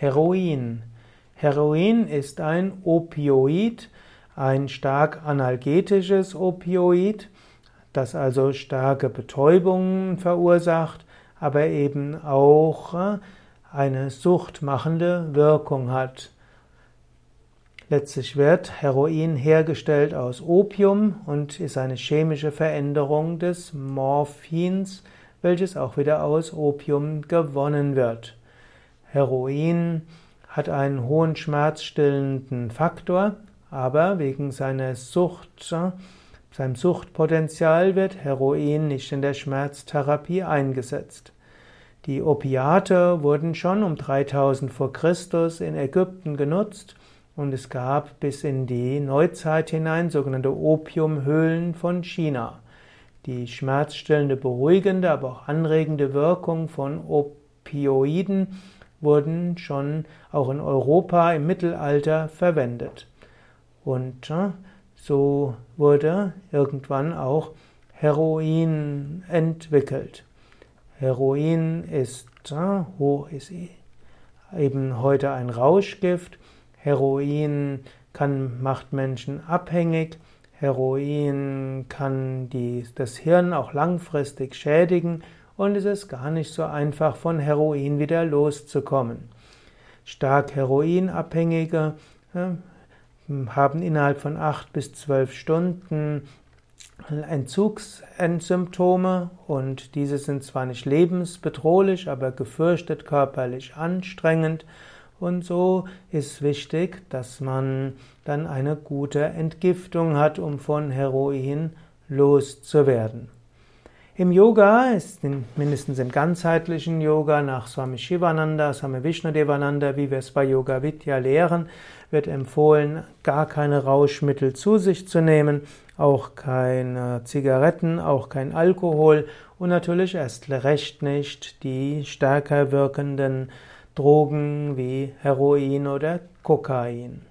Heroin. Heroin ist ein Opioid, ein stark analgetisches Opioid, das also starke Betäubungen verursacht, aber eben auch äh, eine suchtmachende Wirkung hat. Letztlich wird Heroin hergestellt aus Opium und ist eine chemische Veränderung des Morphins, welches auch wieder aus Opium gewonnen wird. Heroin hat einen hohen schmerzstillenden Faktor, aber wegen seiner Sucht, seinem Suchtpotenzial wird Heroin nicht in der Schmerztherapie eingesetzt. Die Opiate wurden schon um 3000 vor Christus in Ägypten genutzt und es gab bis in die Neuzeit hinein sogenannte Opiumhöhlen von China. Die schmerzstillende, beruhigende, aber auch anregende Wirkung von Opioiden wurden schon auch in Europa im Mittelalter verwendet. Und so wurde irgendwann auch Heroin entwickelt. Heroin ist, ist eben heute ein Rauschgift Heroin kann, macht Menschen abhängig. Heroin kann die, das Hirn auch langfristig schädigen und es ist gar nicht so einfach, von Heroin wieder loszukommen. Stark Heroinabhängige haben innerhalb von acht bis zwölf Stunden Entzugssymptome und diese sind zwar nicht lebensbedrohlich, aber gefürchtet körperlich anstrengend und so ist wichtig, dass man dann eine gute Entgiftung hat, um von Heroin loszuwerden. Im Yoga, ist mindestens im ganzheitlichen Yoga nach Swami Shivananda, Swami Vishnudevananda, wie wir es bei Yoga Vidya lehren, wird empfohlen, gar keine Rauschmittel zu sich zu nehmen, auch keine Zigaretten, auch kein Alkohol und natürlich erst recht nicht die stärker wirkenden Drogen wie Heroin oder Kokain.